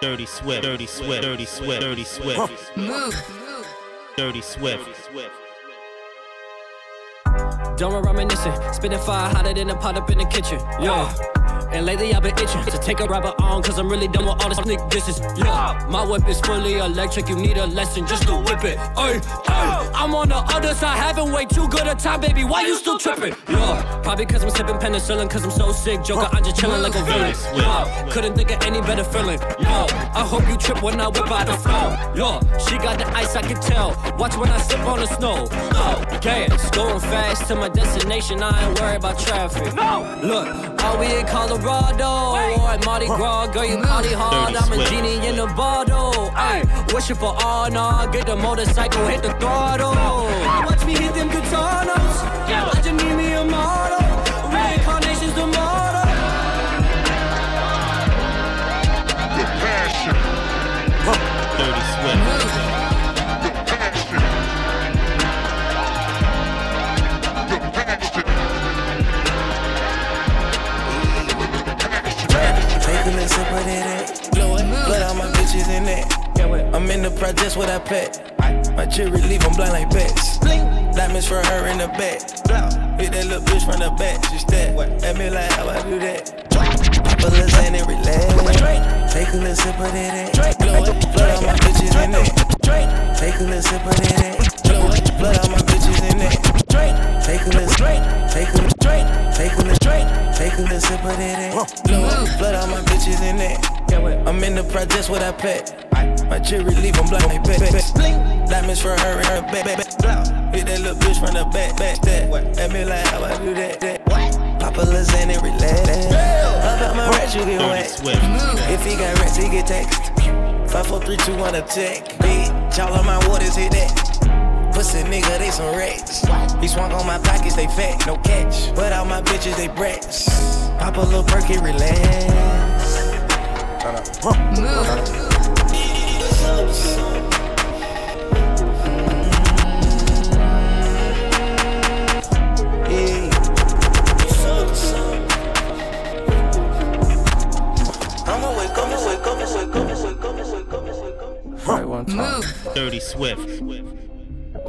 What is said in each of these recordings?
Dirty Swift, Dirty Swift, Dirty Swift, Dirty Swift. Move. Dirty Swift. Don't reminiscing, spitting fire hotter than a pot up in the kitchen. Yeah. And lately I've been itching to take a rubber on, cause I'm really done with all this sneak disses. Yeah, my whip is fully electric, you need a lesson just to whip it. Ay, ay, I'm on the other side, having way too good a time, baby. Why you still tripping? Yeah, probably cause I'm sipping penicillin, cause I'm so sick. Joker, I'm just chilling like a villain. Yeah, couldn't think of any better feeling. Yeah, I hope you trip when I whip out the flow. Yeah, she got the ice, I can tell. Watch when I slip on the snow. Oh, gas, going fast to my destination, I ain't worried about traffic. No, look, all we in Colorado. Colorado or at Mardi Gras. Girl, you party hard. I'm a genie in a bottle. Ay, wishing for all honor. Get the motorcycle, hit the throttle. Watch me hit them guitar notes. I just need me a feeling simple to that. Blood on my bitches in that. I'm in the projects with I pet. My cherry leave, I'm blind like bats. Diamonds for her in the back. Hit that little bitch from the back. She step at me like how I do that. Pop a little and relax. Take a little sip of that. Blood on my bitches in that. Take a little sip of that. Blood on my bitches in that. Take a little, take a little, take a little, take a little sip of that. Blood on my bitches in that. I'm in the projects with I pet. My cherry leave, I'm black like bet. Diamonds for her in her back. Hit that little bitch from the back, back, step. At me like how I do that, that. Pop a lasagna, relax. Up out my rats, you get wet. If he got rats, he get text. Five, four, three, two, one, attack. Bitch, all of my waters hit that. Pussy nigga, they some rats. He swung on my pockets, they fat, no catch. But all my bitches, they brats. Pop a little perky, relax. Move. Right one time. Dirty Swift.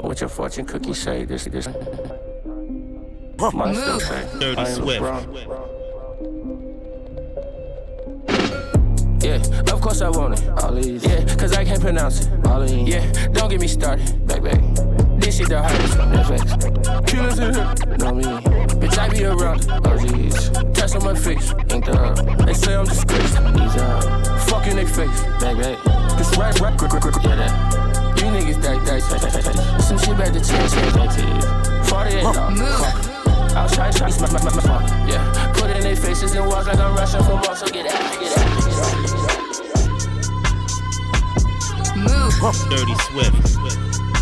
What your fortune cookie say? This, this. Mine still say. Dirty Swift. Yeah, of course I want it. All these. Yeah, cause I can't pronounce it. All these. Yeah, don't get me started. Back, back. This shit the hardest. Netflix. Killers in here. Know me. Bitch, I be around. Oh, jeez. Test on my face. Ain't the. They say I'm disgraced. These uh. Fucking their face. Back, back. This rap, rap, quick, quick, quick. Yeah, that. You niggas die, die. Some shit back to change. Back to you. 48 dog. I'll try, try, smack, smack, smack, smack. Yeah. Put in their faces and walk like I'm rushing for more. So get out, get out. Move. Dirty Swift.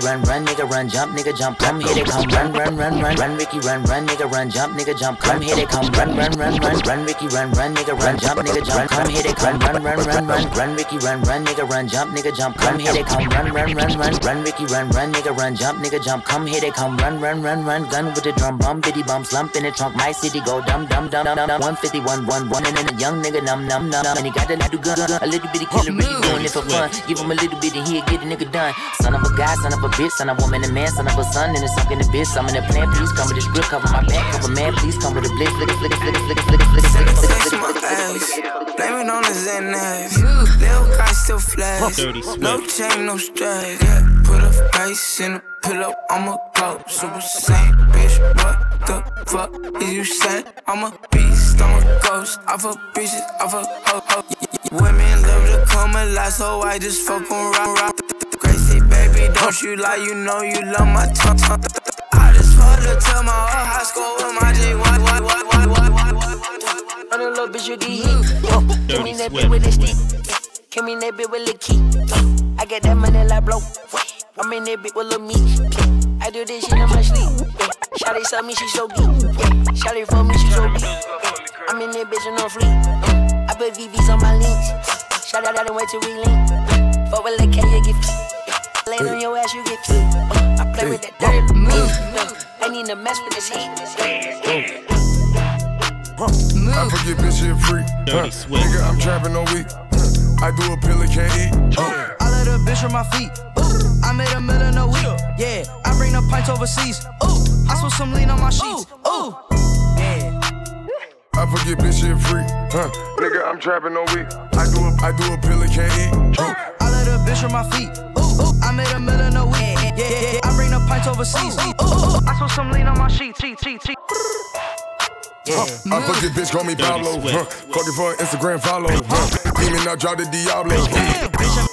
Run, run, nigga, run, jump, nigga, jump, come here they come, run, run, run, run, run, Ricky, run, run, nigga, run, jump, nigga, jump, come here they come, run, run, run, run, run, Ricky, run, run, nigga, run, jump, nigga, jump, come here they come, run, run, run, run, run, Ricky, run, run, nigga, run, jump, nigga, jump, come here they come, run, run, run, run, run, Ricky, run, run, nigga, run, jump, nigga, jump, come here they come, run, run, run, run, gun with the drum, bum, bitty bum, slump in the trunk, my city go dum, dum, dum, dum, dum, 151, one, and then a young nigga, num, num, num, and he got that do gun, a little bitty killer, really doing it for fun, give him a little bit and he'll get a nigga done, son of a guy, son of a bitch, son of a woman, and man, son of a son, and it's sucking the bitch, I'm in the plan, please come with the script, cover my back, cover man, please come with the blitz, flick it, flick it, flick it, flick it, flick it, flick it, flick it, flick it, flick it, flick it, Blame it on the Xanax. Lil' guy still flash. No chain, no strap. Yeah, put a face in a pillow. I'ma go super saiyan, bitch. What the fuck is you saying? I'm a beast, I'm a ghost. I fuck bitches, I fuck ho ho. Women love to come alive, so I just fuck around. Round. Crazy baby, don't you lie? You know you love my tongue. tongue. I just to tell my whole high school with my G. What, what, what, what, what, what, what, what? Run a little bitch, you get hit. Give me that bitch with the stick. Give me that bitch with the key. I get that money like blow. I'm in that bit with Meech. Yeah. I do this shit in my sleep. Yeah. Shawty saw me, she so deep. Yeah. Shawty for me, she so deep. Yeah. I'm in that bitch on no fleek. Yeah. Uh, I put VVs on my links. Shout out, I done wait till we link. Uh, fuck with Lil K, you get fit. Lay on your ass, you get fit. Uh, I play with that dirty move. I need to mess with this heat. I forget bitch shit free. Dirty Swift. Nigga, I'm trapping all week. I do a pill and can't eat. Uh. I let a bitch from my feet. Ooh, I made a million a week. Yeah, I bring the pints overseas. Ooh, I spill some lean on my sheets. Ooh, yeah. I forget bitch shit free. Huh. Nigga, I'm trapping all week. I do a, I do a pill and can't eat. Uh. I let a bitch from my feet. Ooh, I'm in the middle of week. Yeah, yeah, yeah. I bring the pints overseas. Ooh, I saw some lean on my sheet. T, T, T. Yeah. Huh. I fuck this bitch, call me Pablo. Huh. Fuck it for Instagram follow. Huh. Demon, I draw the Diablo. Huh.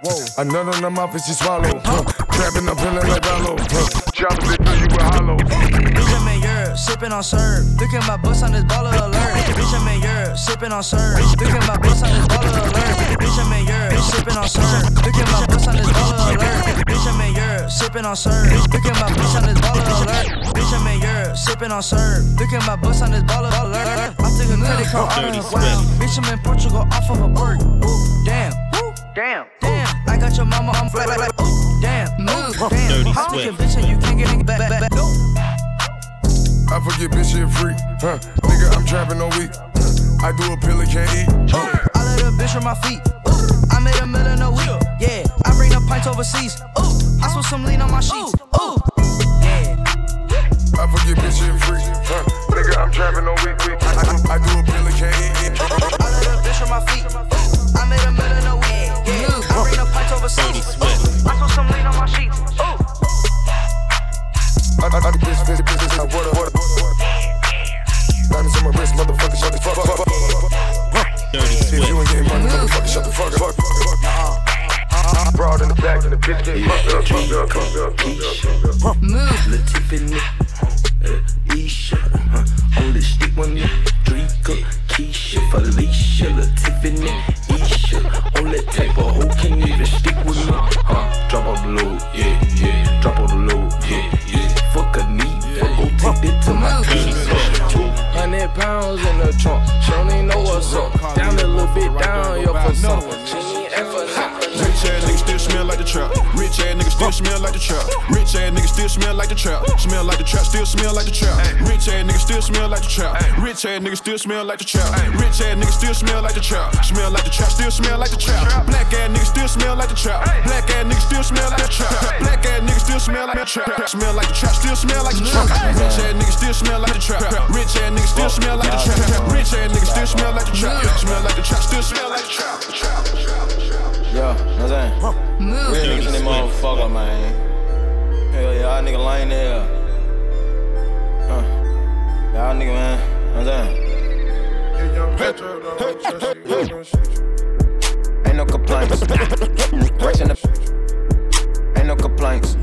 Whoa. I nut on her mouth and she swallow. Huh. Trapping, up in feeling like Rallo. Huh. Dropping it through you with hollow. Benjamin, sipping on syrup. Look at my bus on this baller alert. Bitch, I'm in Europe, sipping on syrup. Look at my bus on this baller alert. Bitch, I'm in Europe, sipping on syrup. Look at my bus on this baller alert. Bitch, I'm in Europe, sipping on syrup. Look at my bus on this baller alert. Bitch, I'm in Europe, sipping on syrup. Look at my bus on this baller alert. I took a credit card out of wow. Bitch, I'm in Portugal off of a bird. Damn. Damn. Damn. I got your mama on flat. Damn. Move. Damn. Dirty can bitch and you can't get back, back, back. I forget bitch shit free. Huh. Nigga, I'm trapping all week. I do a pill and can't eat. Uh. I let a bitch on my feet. Ooh, I made a million a week. Yeah, I bring the pints overseas. Ooh, I spill some lean on my sheets. Ooh, planks.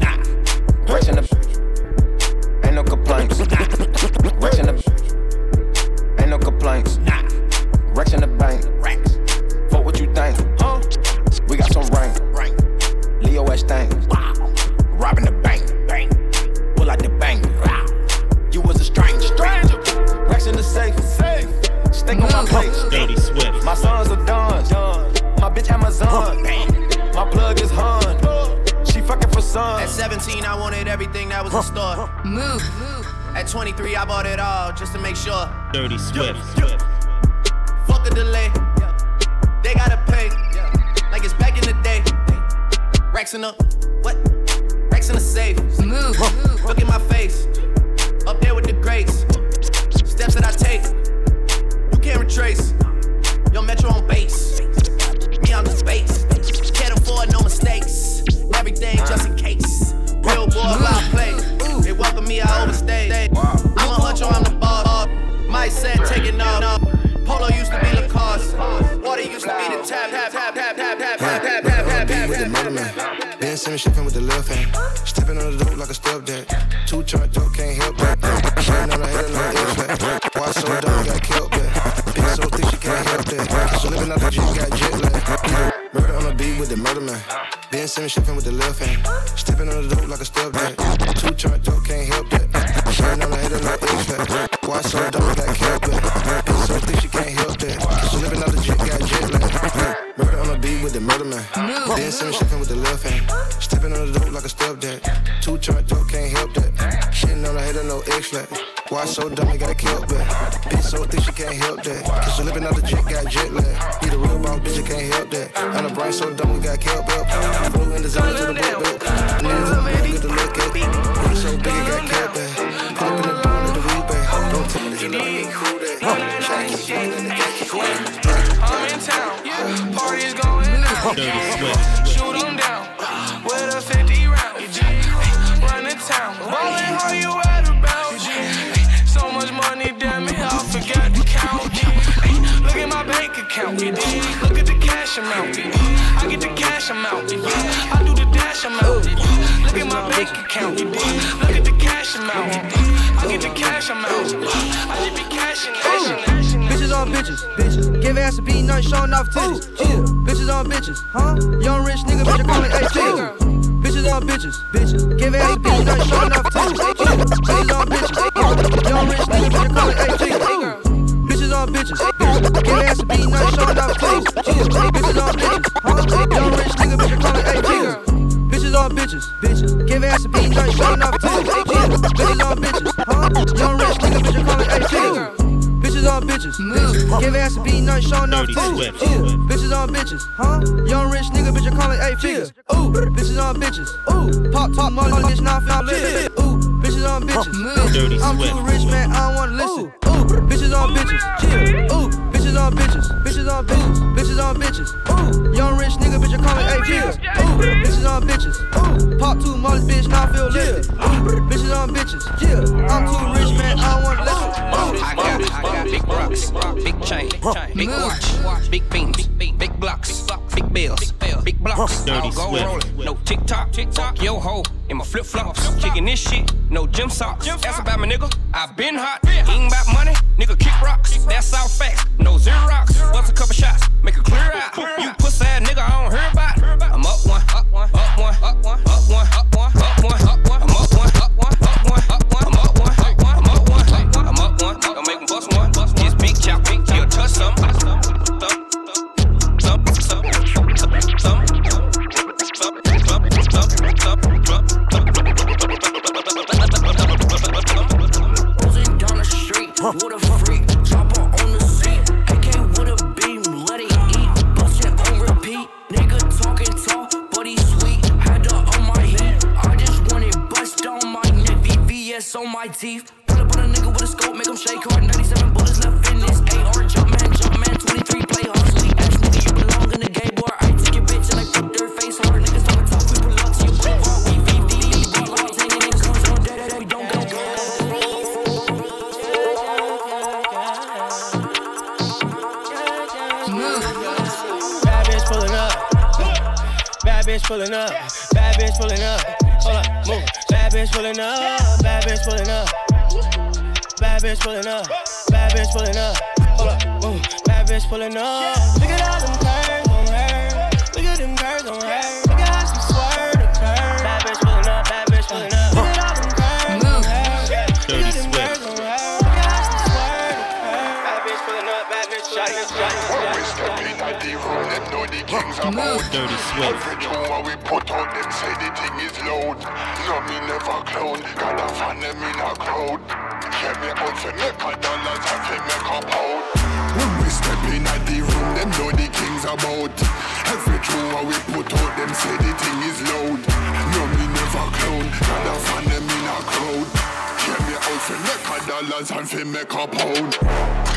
Man. Ben Simmons shipping with the left hand. Stepping on the dope like a stepdad. Two chart dope, can't help that. Shitting on the head of no X-Fact. Why so dumb, they gotta kill back. Bitch so thick she can't help that. Cause she living out the jet, got jet lag. Need a real boss, bitch, you can't help that. And the brain so dumb, we got killed back. Flew in the zone to the boat back. Niggas up, man, get the look at. Bitch so big, it got killed back. Put up in the door, the weed back. Don't tell me that you know Dirty Swift. Shoot 'em down with a 50 round. Run the town, ballin' how you at about. So much money, damn it, I forgot to count. Look at my bank account, look at the cash amount. I get the cash amount, I do the dash amount. Look at my bank account, look at the cash amount. I get the cash amount. I just be cashing. cashing, cashing, Bitches on bitches, bitches. Give ass a beat, nut showing off titties. Yeah. Bitches on bitches, huh? Young rich nigga, bitch, call it AT. Bitches on bitches, bitches. Give ass a beat, nut showing off titties. Bitches on bitches, young rich nigga, bitch, call it AT. Bitches on bitches, bitches. Give ass a beat, nut showing off titties. Bitches on bitches, huh? Young rich nigga, bitch, call it AT. Bitches on bitches, bitches. Give ass a beat, nut showing off titties. Bitches on bitches, huh? Young rich nigga, bitch, call it AT. Bitches on bitches, bitches. Give ass a beat, nothing showing off Dirty titties. Swift. Yeah. Bitches on bitches, huh? Young rich nigga, bitch, I call it eight figures. Ooh, bitches on bitches. Ooh, pop, pop, money, bitch, now I found lit. Ooh, bitches on bitches. Dirty I'm too rich, man, I don't wanna listen. Ooh, bitches on bitches. Ooh, bitches on bitches. Bitches on bitches. Bitches on bitches. Ooh, young rich nigga, bitch, I call it eight figures. Ooh, bitches on bitches. Ooh, pop two molly, bitch, now I feel lifted. Ooh, bitches on bitches. Yeah, I'm too rich, man, I don't wanna listen. Ooh, I got, I got big rocks, big chain, big watch, big beams, big blocks, big bills, big blocks. Dirty I'll go Swift. no TikTok, TikTok, yo ho, in my flip flops, kicking this shit, no gym socks. Ask about my nigga, I been hot, ain't about money, nigga kick rocks. That's all facts, no Xerox. Bust a couple shots, make it clear out. You pussy ass nigga, I don't hear about. I'm up one, up one, up one, up one, bitch pulling up. Bad bitch pulling up. Hold up, move. Bad bitch pulling up. Look at all them curves on her. Look at them curves on her. Look at how she swerve the curve. Bad bitch pulling up. Bad bitch pulling up. Look at all them curves on her. Look Dirty at them Swift. curves on her. Look at how she swerve the curve. Bad bitch pulling up. Bad bitch pulling up. When we step in at the room, them know the kings about. Dirty Swift. Every tune what we put out, them say the thing is loud. No, me never clown. Got a fan them in a crowd. And for make. When we step in at the room, them know the kings about. Every we put out, them say the thing is loud. Me never clown. Got a fan them in a crowd. Make a dollars and make a pound.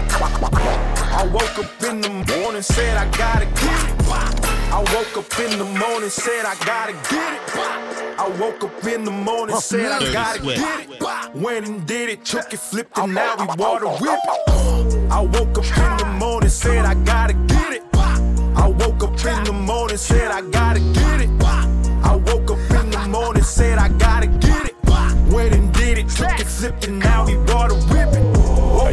I woke up in the morning, said I gotta get it. I woke up in the morning, said I gotta get it. I woke up in the morning, said I gotta get it. Went and did it, took it, flipped it, now we water whip it. I woke up in the morning, said I gotta get it. I woke up in the morning, said I gotta get it. I woke up in the morning, said I gotta get it. Went and did it, took it, flipped it, now we water whip it.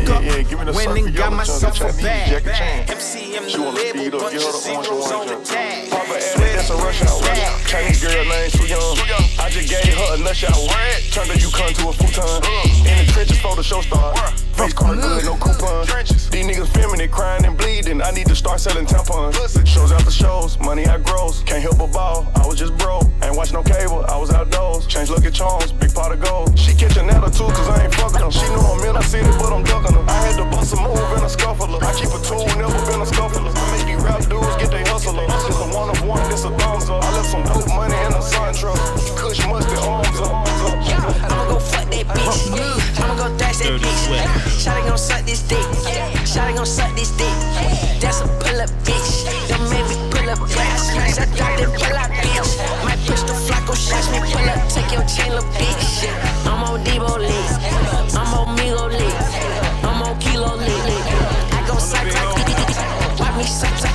Woke up, went and got myself a bag. MCM She wanna speed up, get her the orange and orange one. Papa Addy, that's a rush hour. Chinese girl name too young. I just gave her a nut shot. Turned her Yukon to a futon. In the trenches for the show start. Face card good, no coupon. These niggas it, crying and bleeding. I need to start selling tampons. Shows after shows, money I grows. Can't help but ball, I was just broke. Ain't watch no cable, I was outdoors. Change look at charms, big pot of gold. She catching too, cause I ain't fucking her. She know I'm in, I see it, but I'm ducking her. I had to bust a move in a scuffler. I keep a tool, never been a scuffler. I make these rap dudes get they hustler. This a one of one, this a thumbs up. I left some dope money in a sun truck. Kush mustard arms up. I'ma go fuck that bitch. I'ma go dash that bitch. Shotty gon' suck this dick. Shotty gon' suck this dick. That's a pull up bitch. Don't make me pull up bitch. Smash that dog, then pull up bitch. My pistol flacco shots me pull up. Take your chain, little bitch. I'm on Debo lit. I'm on Migo lit. I'm on Kilo lit. I go suck like Watch me suck suck.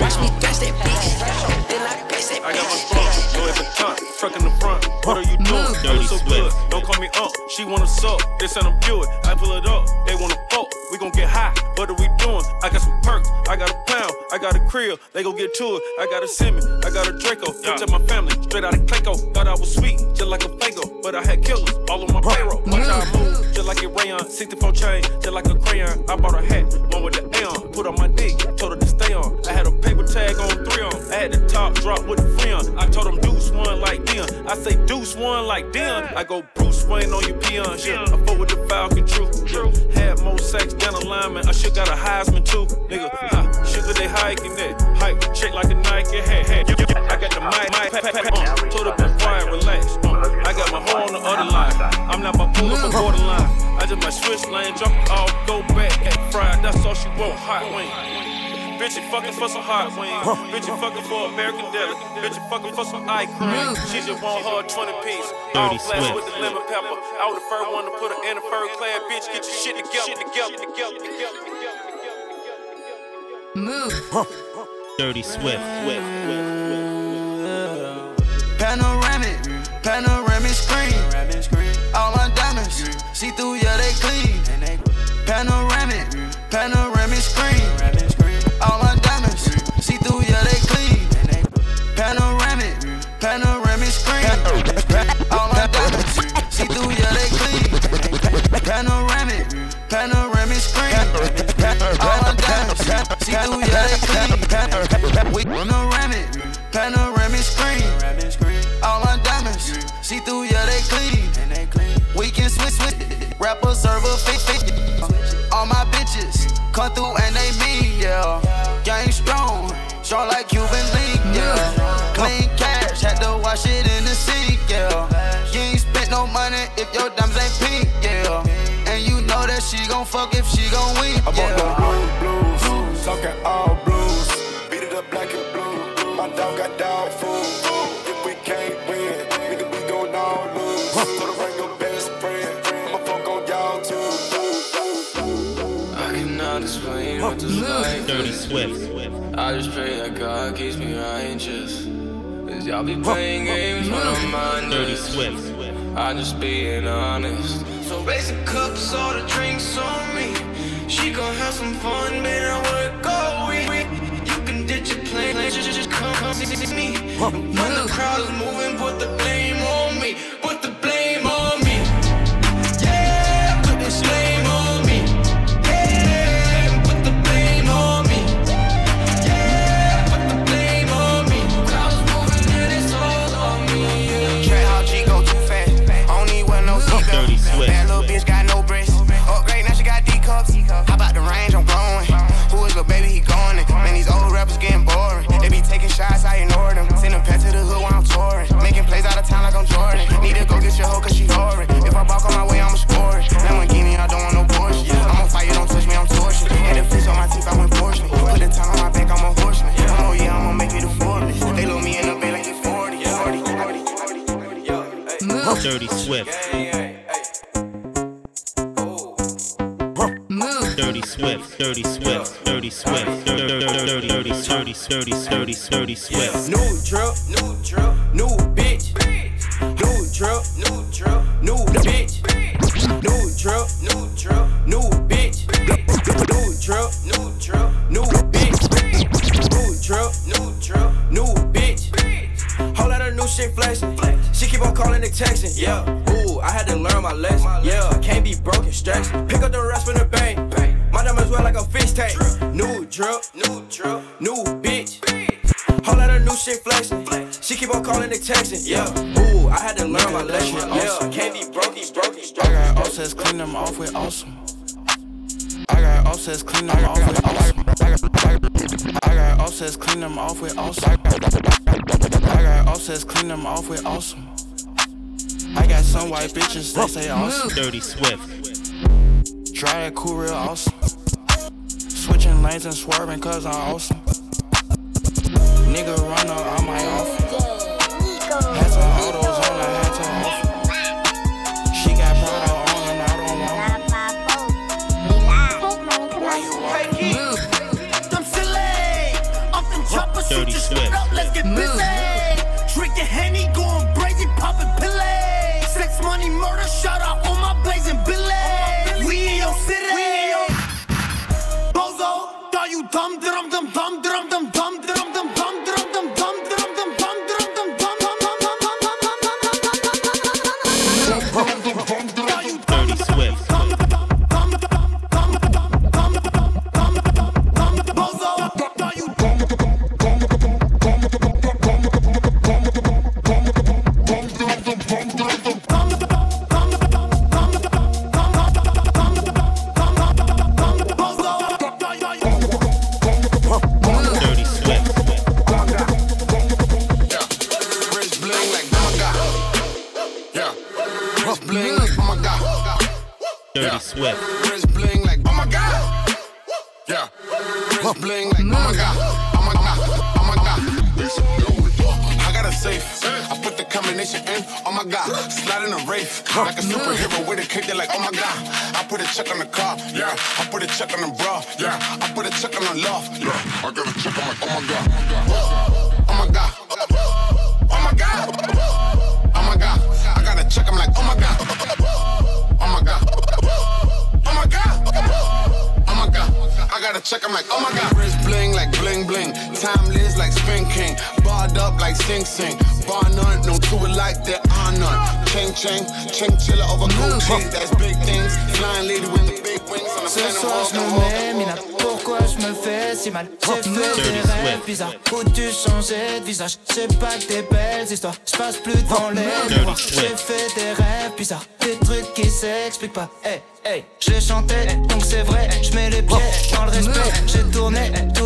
Watch me dash that bitch. Then I pass that I got my bitch. phone, go at the top, truck in the front. What are you doing? Dirty Doing so good. Don't call me up. She wanna suck. They send them Buick. I pull it up. They wanna fuck. We gon' get high. What are we doing? I got some perks. I got a pound. I got a crib. They gon' get to it. I got a Simi. I got a Draco. Protect my family. Straight out of Clayco. Thought I was sweet, just like a Faygo. But I had killers all on my payroll. Watch how I move. Just like a rayon. 64 chain. Just like a crayon. I bought a hat. One with the Aeon. Put on my dick. Told her to stay on. I had a paper tag on three on. I had the top drop with a friend. I told them deuce one like Deion. I say deuce one like Deion. I go Bruce Wayne on your peon. Yeah. I fought with the Falcon True. Yeah. Had more sex than a lineman. I should got a Heisman too. Nigga, ha, sugar they hiking that. Hike, check like a Nike hat. hat. I got the mic, mic, pat, pat, uh, told her be quiet, relax. Uh, I got my hoe on the other line. I'm not bipolar, but borderline. I just might switch lane, jump off, go back, at fried. That's all she want, hot wing. Bitch, you fucking for some hot wings. Bitch, you fucking for American deli. Bitch, you fucking for some eye cream. She just want her 20 piece. All flash with the lemon pepper. I was the first one to put her in a fur clad bitch. Get your shit together. together, together, together, together. Move. Dirty Swift. Swift. Panoramic, panoramic diamonds, see through, yeah, they clean. We run around it, panoramic, panoramic screen. All my diamonds, see through, yeah, they clean. We can switch, switch. Rapper, server, fit, fit. All my bitches come through and they mean, yeah. Gang strong, strong like Cuban link, yeah. Clean cash, had to wash it in the sink, yeah. You ain't spent no money if your diamonds ain't pink, yeah. And you know that she gon' fuck if she gon' win, yeah. I bought yeah. them blues, Dirty. Swift. I just pray that God keeps me righteous. Cause y'all be playing games when I'm mindless. Dirty Swift. I just being honest. So raise the cups, all the drinks on me. She gon' have some fun, man. I work all week. You can ditch your plan, just, just, just come, come see me. When the crowd is moving, put the blame on Dirty Swift. Dirty Swift, Dirty Swift, Dirty Swift, Dirty, Dirty, Dirty, Dirty, Dirty, Dirty, Dirty Swift. New drip, new drip, new say awesome. Dirty Swift. It cool, real awesome. Switching lanes and swerving cause I'm awesome.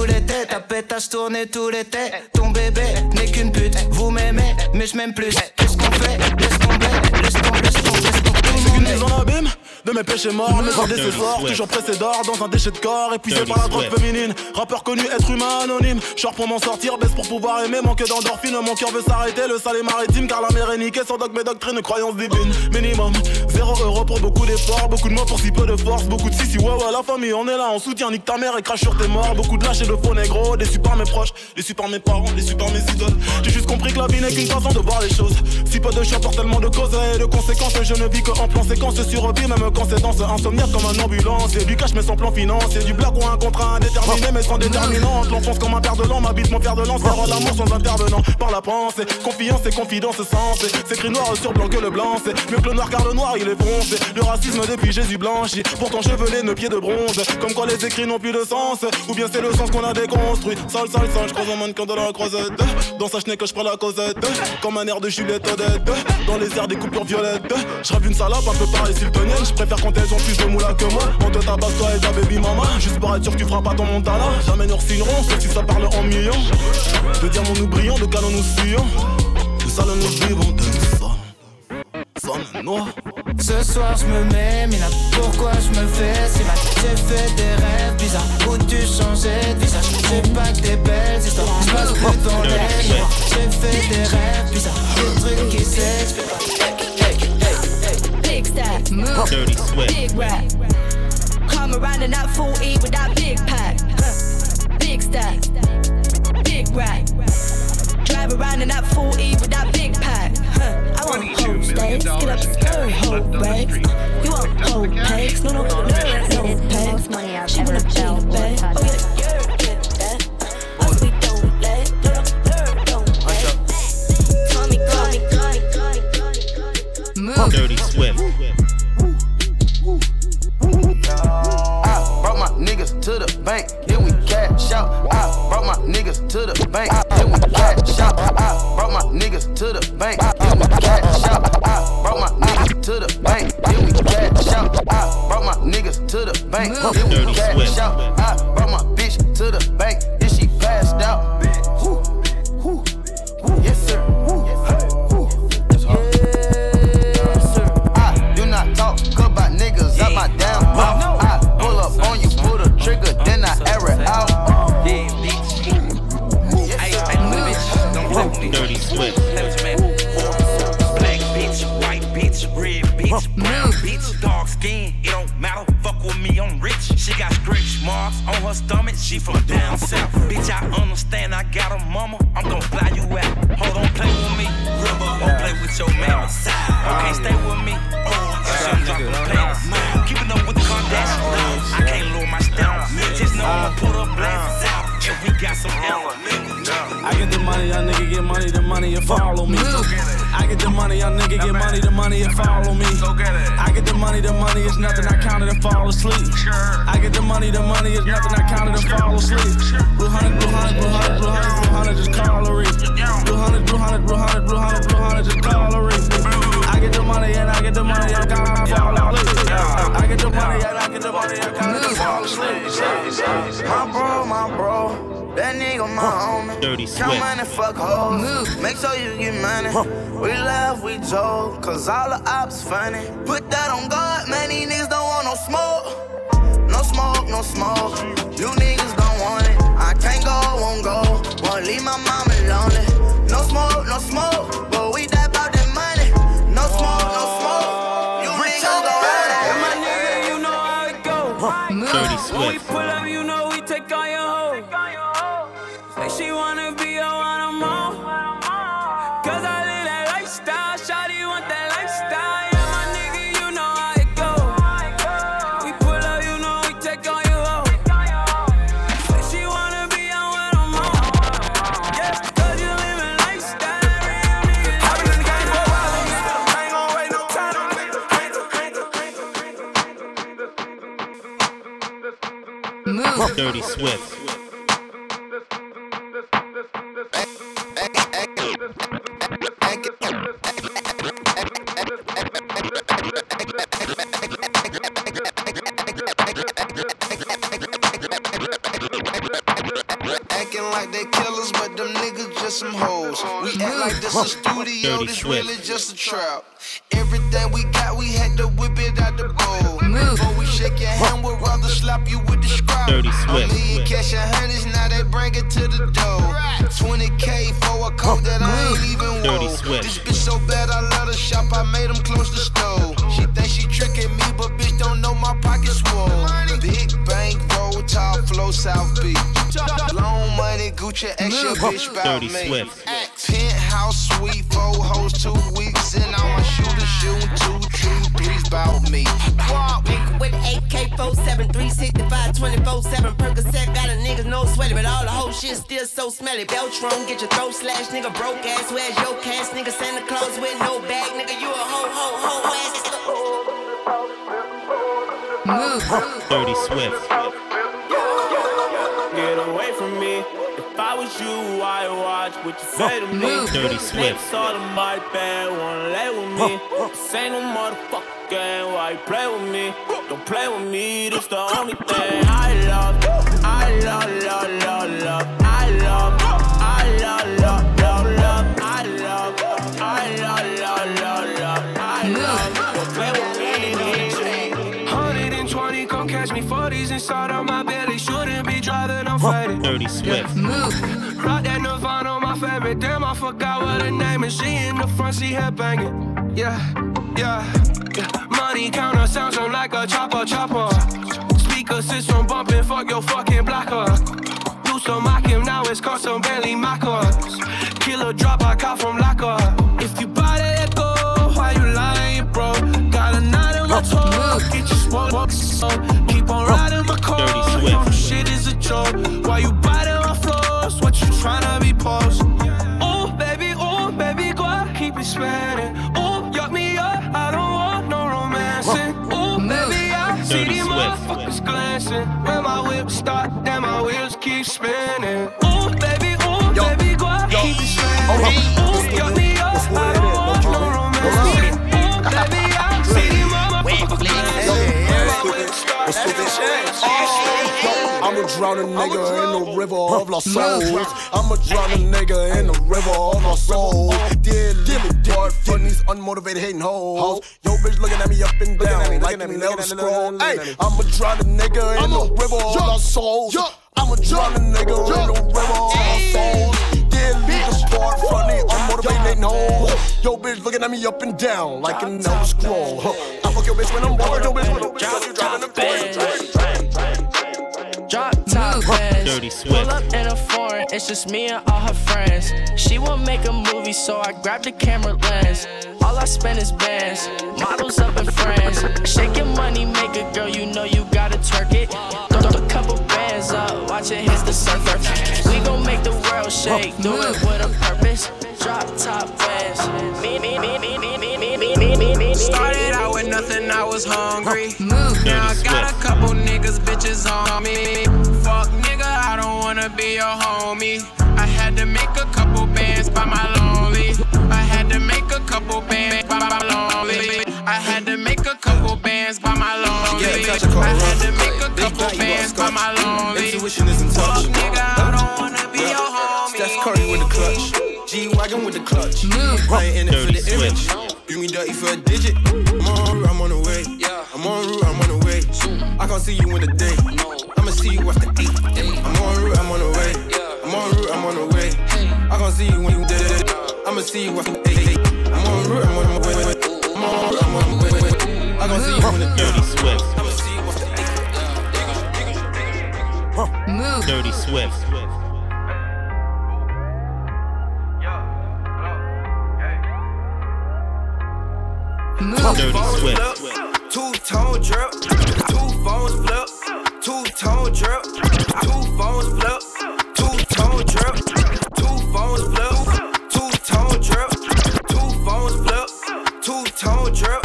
Tous les têtes. Ta pétasse tourné tous les têtes. Ton bébé n'est qu'une pute. Vous m'aimez mais je m'aime plus. Qu'est-ce qu'on fait? Laisse tomber Laisse tomber Laisse tomber C'est qu'une mise en abîme de mes péchés morts, mes ses forts, toujours pressé d'or dans un déchet de corps, épuisé par la drogue féminine. Rappeur connu, être humain anonyme. Short pour m'en sortir, baisse pour pouvoir aimer, manque d'endorphine. Mon cœur veut s'arrêter, le sale est maritime, car la mer est niquée sans dogme et doctrine, croyance divine. Minimum, zéro euro pour beaucoup d'efforts, beaucoup de mots pour si peu de force, beaucoup de si si ouais ouais la famille, on est là, on soutient, nique ta mère et crache sur tes morts. Beaucoup de lâches et de faux négros, déçus par mes proches, déçus par mes parents, déçus par mes idoles. J'ai juste compris que la vie n'est qu'une façon de voir les choses. Si peu de chanteurs, tellement de causes et de conséquences, je ne vis que en plan séquence sur même quand c'est dans ce insomniaque comme un ambulance. Et du cash mais sans plan financier, du blague ou un contrat indéterminé mais sans déterminante. L'enfance comme un père de l'an, m'habite mon fer de lance, vers l'amour sans intervenant. Par la pensée, confiance et confidence sensée. C'est écrit noir sur blanc que le blanc, c'est mieux que le noir car le noir il est foncé. Le racisme depuis Jésus blanchi, pourtant chevelé, nos pieds de bronze. Comme quoi les écrits n'ont plus de sens, ou bien c'est le sens qu'on a déconstruit. Sale, sale, sale, je croise un mannequin de la croisette. Dans sa chenille que je prends la causette, comme un air de Juliette Odette. Dans les airs des coupures violettes, je une salope un peu pareil siltonienne. Je préfère quand elles ont plus de moula que moi. On te tabasse toi et ta baby mama, juste pour être sûr que tu feras pas ton montana. Jamais nous signerons, sauf si ça parle en millions. De diamants nous brillons, de canons nous fuyons. De salons nous vivons, de son. Son noir. Ce soir je me mets mina Pourquoi je me fais si mal? J'ai fait des rêves bizarres Où tu changeais de visage? J'ai pas que des belles histoires Je passe plus dans les J'ai fait des rêves bizarres Des trucs qui s'expliquent pas Dirty Swift. Big rap. Come around in that 40 with that big pack. Huh. Big stack. Big rack. Drive around in that 40 with that big pack. Huh. I want whole steaks. Get up, skirt, whole breaks. You want whole pegs? No, no, no, no, no pegs. She wanna big bag. Oh, yeah, yeah, yeah. Us, we don't let. No, no, no, don't let. Call me, call me, call me, call me, call me, call me. Dirty Swift. Bank, then we cash out. I brought my niggas to the bank, then we cash out. I brought my niggas to the bank, then we cash out. I brought my niggas to the bank, then we cash out. I brought my niggas to the bank, then we cash out. You shouldn't drop the plans. Keeping up with the Kardashians, I can't lower my stamps. Just know I'ma put up blazes out, and we got some L. I get the money, young nigga get money, the money and follow me. I get the money, young nigga get money, the money and follow me. I get the money, the money is nothing, I count it and fall asleep. I get the money, the money is nothing, I count it and fall asleep. Blue hundred, blue hundred, blue hundred, blue hundred, blue hundred, just reef. Blue hundred, blue hundred, blue hundred, blue hundred, blue hundred, just reef. I get the money and I get the money, I count it and fall asleep. I get the money and I get the money, I count it and fall asleep. My bro, my bro. That nigga my homie. Dirty Count Swift. money, fuck hoes. Make sure you get money. We laugh, we joke, cause all the ops funny. Put that on God, man, these niggas don't want no smoke. No smoke, no smoke. You niggas don't want it. I can't go, won't go. Won't leave my mama Dirty a studio, Dirty this Swift. really just a trap. Everything we got, we had to whip it out the bowl. Before we shake your hand, we'd slap you with the scrap. Dirty Swift. A million cash and hundreds, now they bring it to the door. 20k for a coat that I ain't even Dirty wore. Swift. This bitch so bad, I let her shop, I made him close the stove. She think she tricking me, but bitch don't know my pockets swole. Big bank, roll, top flow, South Beach. Long money, Gucci, ask your bitch about me. Swift. Penthouse suite, four hoes, two weeks, and all my shooters shooting two, two, threes about me. Nigga with AK 47, 365, 24 7. Percocet got a niggas no sweaty, but all the whole shit still so smelly. Beltron, get your throat slashed, nigga. Broke ass, where's your cash? Nigga, Santa Claus with no bag, nigga. You a ho, ho, ho ass. Dirty Swift. Was you, I watch what you say to me. Dirty Swift. Next all in my bed, wanna lay with me. This ain't no motherfucking game, why you play with me? Don't play with me, this the only thing I love. I love, love, love, love. Love, 40s inside of my belly. Shouldn't be driving, I'm fighting. Dirty Swift. Rock that Nirvana, my favorite. Damn, I forgot what her name is. She in the front, she head banging. Yeah, yeah, yeah. Money counter sounds on like a chopper, chopper. Speaker system bumping, fuck your fucking blocker. Used to mock him, now it's custom Bentley Maccas. Killer drop, I caught from Locker. Drown a nigga in the river of lost souls. I'ma drown a nigga in the river of lost souls. Dear Dilly Dart, from these unmotivated hating hoes. Yo, bitch looking at me up and down like an elder scroll. Hey, I'ma drown a nigga in the river of lost souls. I'ma drown a nigga in the river of lost souls. Dear Dilly Dart, from these unmotivated hating hoes. Yo, bitch looking at me up and down like an elder scroll. I fuck your bitch when I'm walking, your bitch when I'm driving the Drop top bands. Dirty Swift. Pull up in a foreign, it's just me and all her friends. She won't make a movie, so I grabbed the camera lens. All I spend is bands, models up in friends. Shaking money, make a girl, you know you gotta twerk it. Throw a couple bands up, watch it hit the surfer. We gon' make the world shake, do it with a purpose. Drop top bands. Me, me, me, me, me, me, me, me, me, me, me. Started out with nothing, I was hungry. Now I got a couple niggas, bitches on me. Fuck nigga, I don't wanna be your homie. I had to make a G wagon with the clutch. I ain't in it for the Dirty image. Do me dirty for a digit. I'm on route, I'm on the way. I'm on route, I'm on the way. I can't see you in the day. I'ma see you after eight. I'm on route, I'm on the way. I'm on route, I'm on the way. I can't see you when you did it. I'ma see you after eight. I'm on route, I'm on the way. I'm on route, I'm on the way. I can't see you when the Dirty Swift. I'ma see you after eight. Dirty Swift. Dirty Swift. Two tone drip, two phones flip, two tone drip, two phones flip, two tone drip, two phones flip, two tone drip, two phones flip, two tone drip.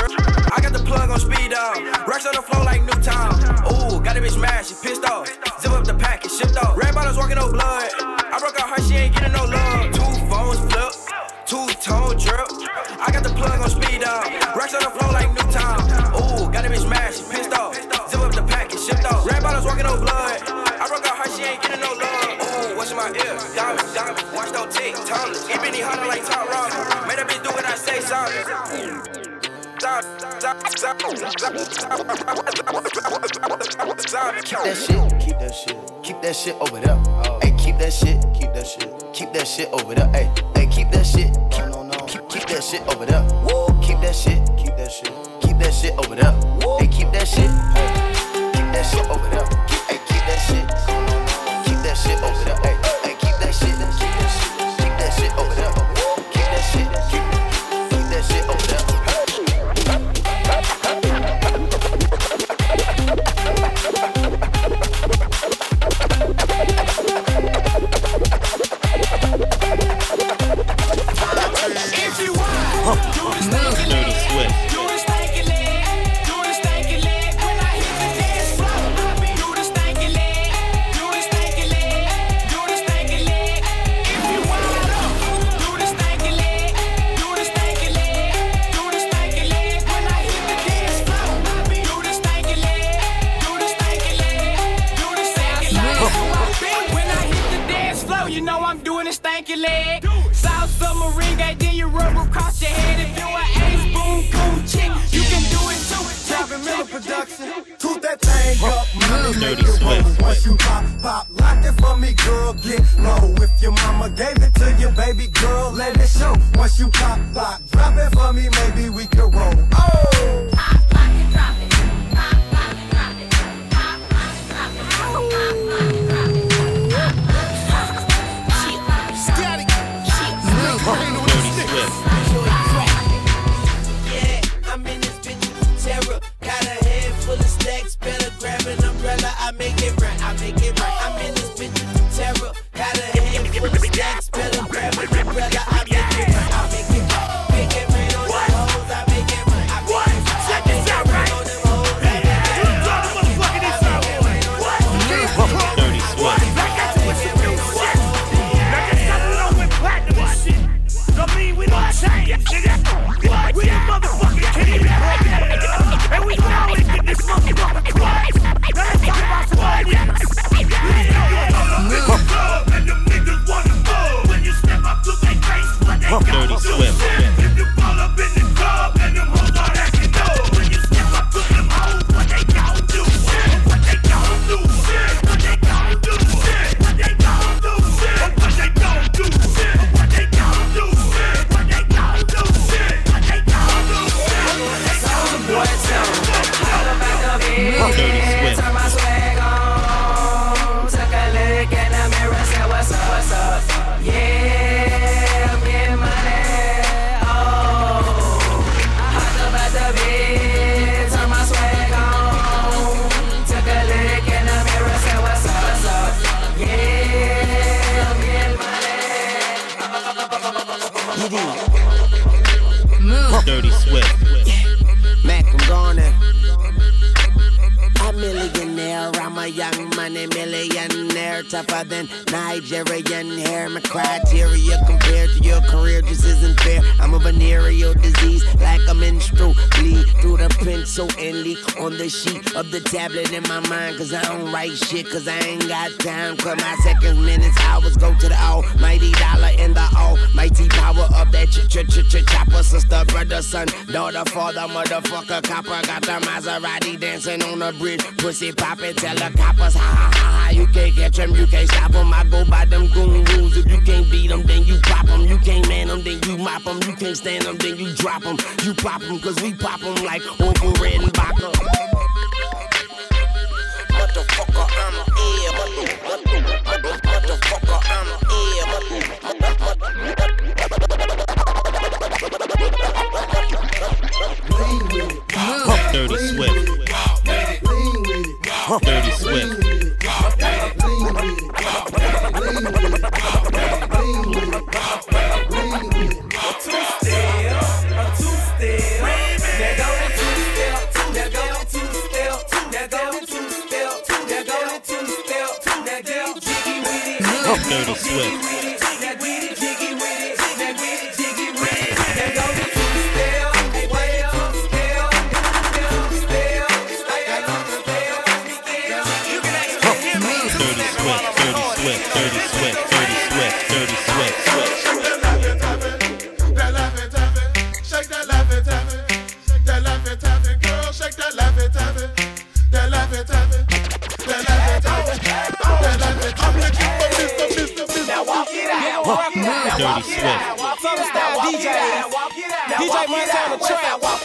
I got the plug on speed out, racks on the floor like Newtown. Ooh, got a bitch mad, she pissed off. Zip up the package, shipped off. Red bottles walking no blood. I broke out her, she ain't getting no love. Two phones flip, two tone drip. I got the plug on speed out, racks on the floor like Newtown. Ooh, got a bitch mad, she pissed off. Zip up the package, shipped off. Red bottles walking no blood. I broke out her, she ain't getting no love. Ooh, what's in my ear? Diamonds, diamonds, watch no tick, timeless. It been harder like Tom Robin. Made a bitch do what I say, sorry. Keep that shit, keep that shit, keep that shit over there. Hey, keep that shit, keep that shit, keep that shit over there. Hey, hey, keep that shit, keep, keep, keep that shit over there. Woo, keep that shit, keep that shit, keep that shit over there. Hey, keep that shit, hey, keep that shit over there. Keep, hey, keep that shit, keep that shit over there. Hey, make it right. On the sheet of the tablet in my mind. Cause I don't write shit, cause I ain't got time. Cause my seconds, minutes, hours go to the almighty dollar and the almighty power of that ch ch ch ch chopper. Sister, brother, son, daughter, father, motherfucker, copper. Got the Maserati dancing on the bridge. Pussy poppin', tell the coppers, ha ha ha ha. You can't catch them, you can't stop them. I go by them goon rules. If you can't beat them, then you pop them. You can't man them, then you mop them. You can't stand them, then you drop them. You pop them, cause we pop them like Uncle Red and Baca. Motherfucker, I'm here. Motherfucker, I'm Dirty Swift. Dirty Swift. Dirty Swift. Dirty Swift. Southern style DJ. DJ Montana Trap.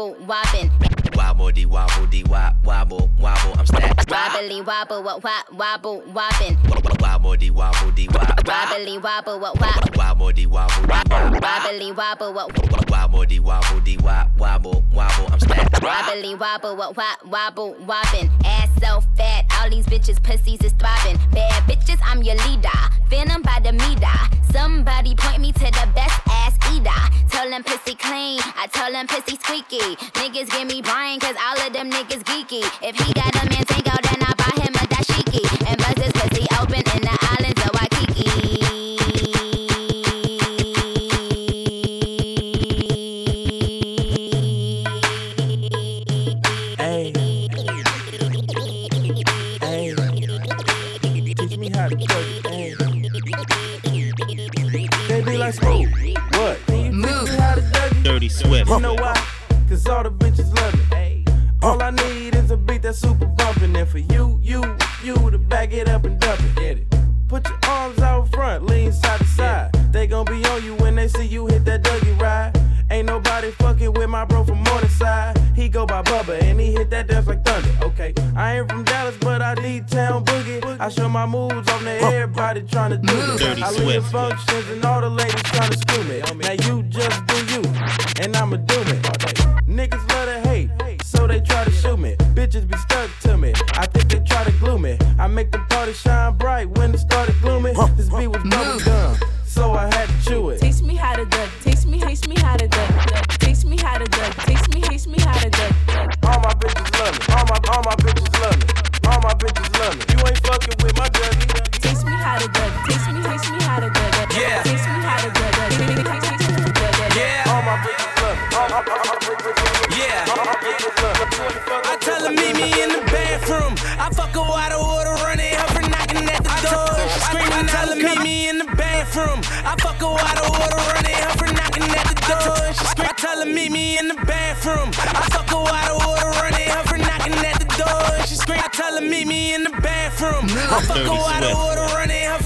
Wobble, wobbin. wobble, de wobble, de wop, wobble, wobble. I'm staying Wobbly wobble, wop, wop, wobble, wobbin. wobble, de wobble, de wop, Wobbly wobble, wop, wop. Wobble, de wobble, de wop. Wobbly wobble, wop, Wobble, de wobble, de wobble, wobble. I'm staying Wobbly wobble, wop, wobble, wobbin. Ass so fat, all these bitches pussies is throbbing. Bad bitches, I'm your leader. Venom by the meter. Somebody point me to the best ass eater. Tell them pussy clean, I tell them pussy squeaky. Niggas give me brain, cause all of them niggas geeky. If he got a man tango, then I buy him a dashiki. And see you hit that Dougie ride. Ain't nobody fucking with my bro from Morningside. He go by Bubba and he hit that dance like thunder. Okay, I ain't from Dallas, but I need town boogie. I show my moves on there, everybody tryna do it. I lead the functions and all the ladies tryna screw me. Now you just do you, and I'ma do me. Niggas love to hate, so they try to shoot me. Bitches be stuck to me. I think they try to glue me. I make the party shine bright when it started gloomy. This beat was bubble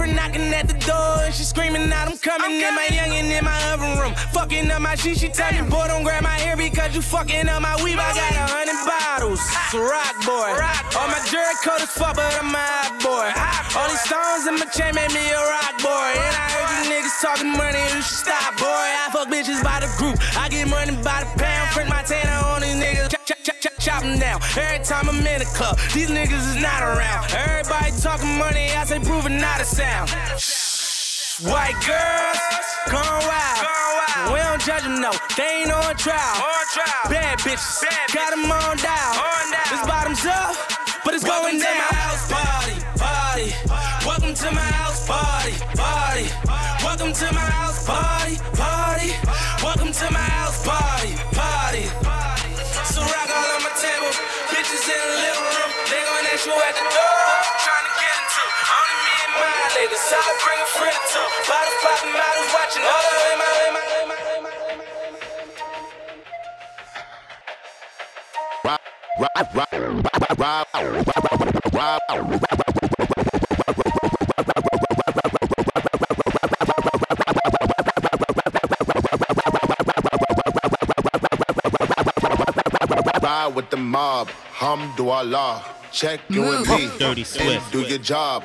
for knocking at the door. And she screaming out, I'm coming. And my youngin' in my oven room. Fucking up my shit, she tell me, boy, don't grab my hair because you fucking up my weave. I got a hundred bottles. It's a rock boy. All my jury coat is fuck, but I'm a hot boy. All these stones in my chain made me a rock boy. And I heard you niggas talking money, you should stop, boy. I fuck bitches by the group. I get money by the pound. Print my tanner on these niggas. Chop, chop, chop, chop, chop them down. Every time I'm in the club, these niggas is not around. Everybody talking money, I say prove it not a sound. White girls, gone wild. We don't judge them, no. They ain't on trial. Bad bitches, got them on dial. This bottoms up, but it's going down. Welcome to my house party, party. Welcome to my house party, party. Welcome to my house party, party. Welcome to my house party, party. So rock all on my table, bitches in the living room. They gon' ask you at the door. My ladies. So I bring a friend too. Bottles popping, models watching. All the way, my way, my way, my way, my way. Ride with the mob, Hamdulillah. Check you and me, Dirty and Swift. do your job.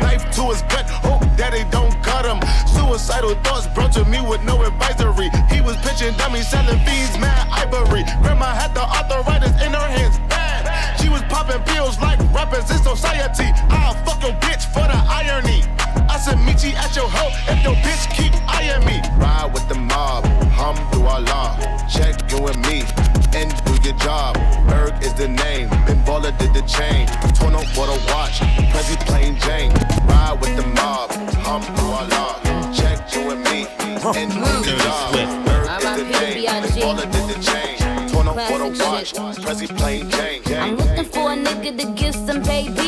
Knife to his gut, hope daddy don't cut him. Suicidal thoughts brought to me with no advisory. He was pitching dummies, selling fiends, mad ivory. Grandma had the arthritis in her hands, bad. She was popping pills like rappers in society. I'll fuck your bitch for the irony. I said, meet you at your hoe if your bitch keep eyeing me. Ride with the mob. Check you Ben did the chain. Torn up for the watch, Prezi plain Jane. Ride with the mob, Hamdulillah. Check you and me, and do your job. Berg is the name, Ben Baller did the chain. Torn up for the watch, Prezi plain Jane. I'm looking for a nigga to give some babies.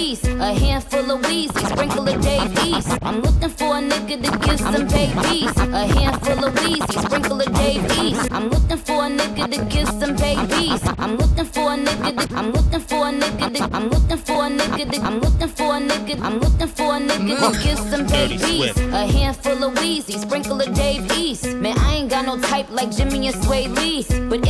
A handful of Weezy, sprinkle of Dave East. I'm looking for a nigga to give some babies. A handful of Weezy, sprinkle of Dave East. I'm looking for a nigga to give some babies. I'm looking for a nigga to, I'm looking for a nigga to, I'm looking for a nigga to, I'm looking for a nigga, I'm looking for a nigga to mm. give some babies. A handful of Weezy, sprinkle of Dave East. Man, I ain't got no type like Jimmy and Sway Lee. But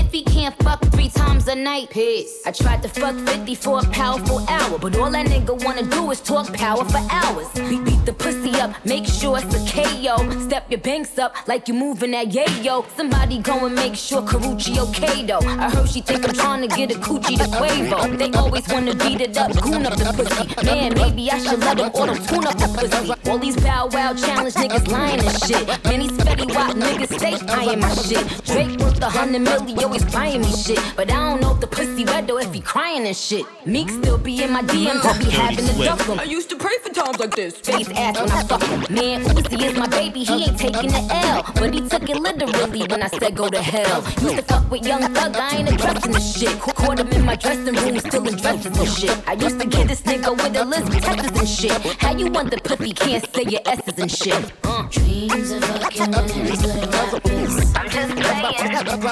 three night, piss. I tried to fuck 50 for a powerful hour, but all that nigga wanna do is talk power for hours. Beat, beat the pussy up, make sure it's a KO. Step your banks up like you moving that yayo. Somebody go and make sure Karuchi okay though. I heard she think I'm trying to get a coochie to Quavo. They always wanna beat it up, goon up the pussy. Man, maybe I should let them auto tune up the pussy. All these bow wow challenge niggas lying and shit. Man, these Fetty Wap niggas stay eyeing my shit. Drake worth a hundred million, always buying me shit. But I don't know if the pussy wet though if he crying and shit. Meek still be in my DMs, I be having to duck him. I used to pray for times like this. Face ass when I fuck him. Man, Uzi is my baby, he ain't taking the L. But he took it literally when I said go to hell. Used to fuck with young thug, I ain't addressing the shit. Caught him in my dressing room, still in dresses and shit. I used to get this nigga with Elizabeth Texas and shit. How you want the pussy can't say your S's and shit? Uh. Dreams of fucking Think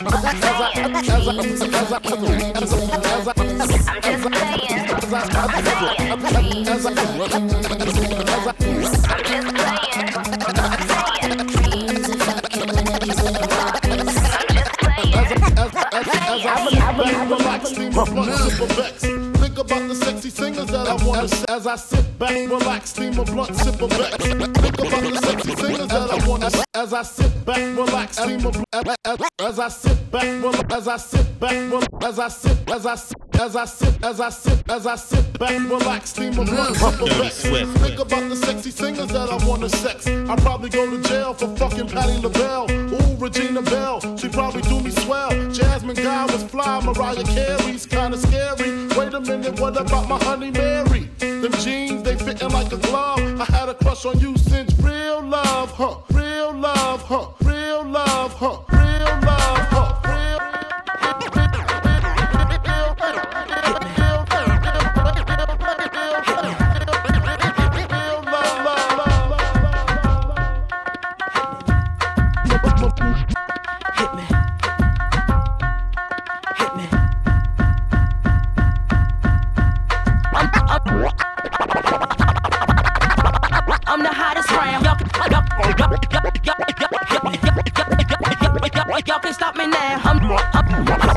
about the sexy singers that I want to as I sit back, relax, steam a blunt, sip a. Think about the sexy singers that I want to as I sit back, relax, steam a blunt, as I sit back, rel- as I sit back, rel- as I sit, as I sit, as I sit, as I sit, as I sit back, relax, steam a blunt, sip Vex. Think about the sexy singers that I want to sex. I probably go to jail for fucking Patty LaBelle. Ooh, Regina Bell, she probably do me swell. Jasmine Guy was fly, Mariah Carey's kinda scary. Wait a minute, what about my honey Mary? Them jeans, they fitting like a glove. I had a crush on you since real love, huh? Real love, huh? Real love, huh? Real love, y'all, can stop me now. I'm, I'm, I'm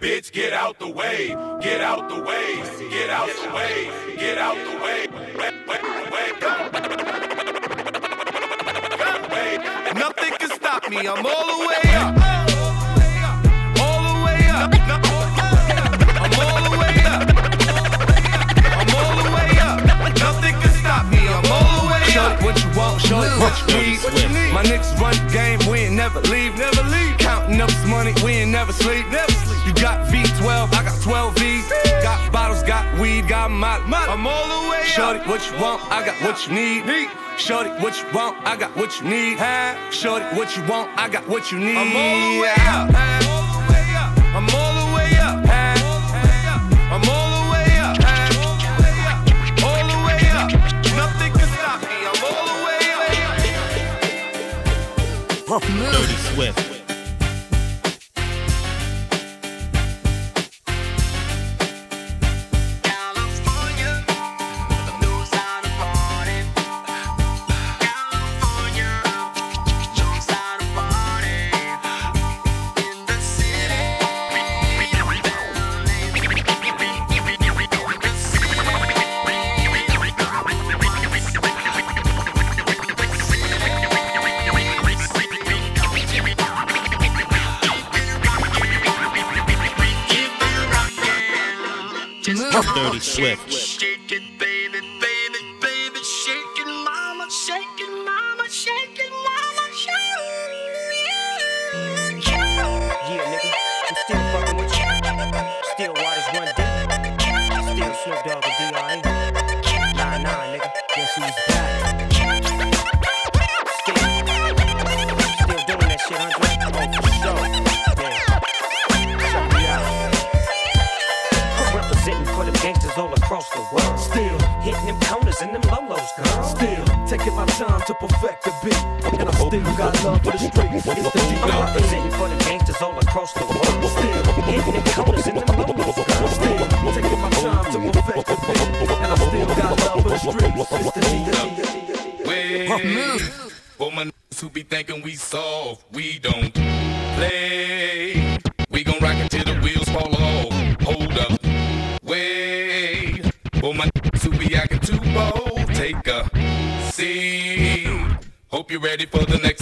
bitch, get out the way, get out the way, get out the way, get out the way. Nothing can stop me. I'm all the way up. All the way up. I'm all the way up. I'm all the way up. Nothing can stop me. I'm all the way up. Show it what you want, show it what you need. What you need. My niggas run the game, we ain't never leave, never leave. Counting up this money, we ain't never sleep, never got V12, I got 12 V's. Got bottles, got weed, got my. I'm all the way up. Shorty, what you want, I got what you need. Shorty, what you want, I got what you need. Shorty, what you want, I got what you need. I'm all the way up. I'm all the way up. I'm all the way up. All the way up. Nothing can stop me. I'm all the way up. Dirty Swift. Swift. Taking my time to perfect the beat. And I still got love for the streets. It's the I'm representing for the gangsters all across the world. Still hitting them corners and them lolos. Still taking my time to perfect the beat. And I still got love for the streets. It's the Well, for my niggas who be thinking we soft, we don't for the next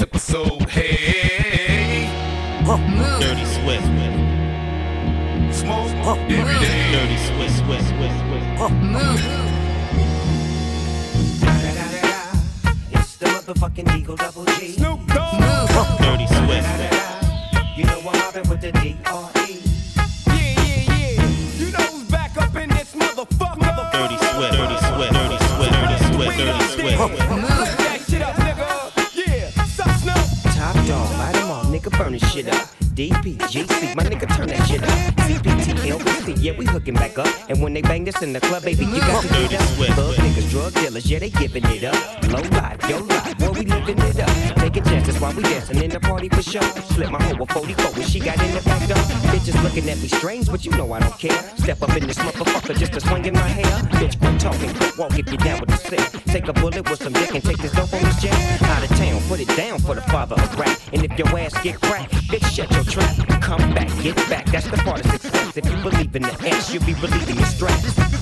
while we dancing in the party for sure. Slip my hoe a 44 when she got in the back door. Bitches looking at me strange, but you know I don't care. Step up in this motherfucker just to swing in my hair. Bitch, quit talking, quit walk if you down with the sick. Take a bullet with some dick and take this dope on this jet. Out of town, put it down for the father of rap. And if your ass get cracked, bitch, shut your trap. Come back, get back, that's the part of success. If you believe in the ass, you'll be relieving your stress.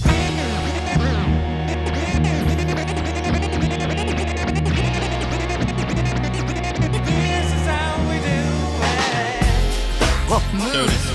Dirty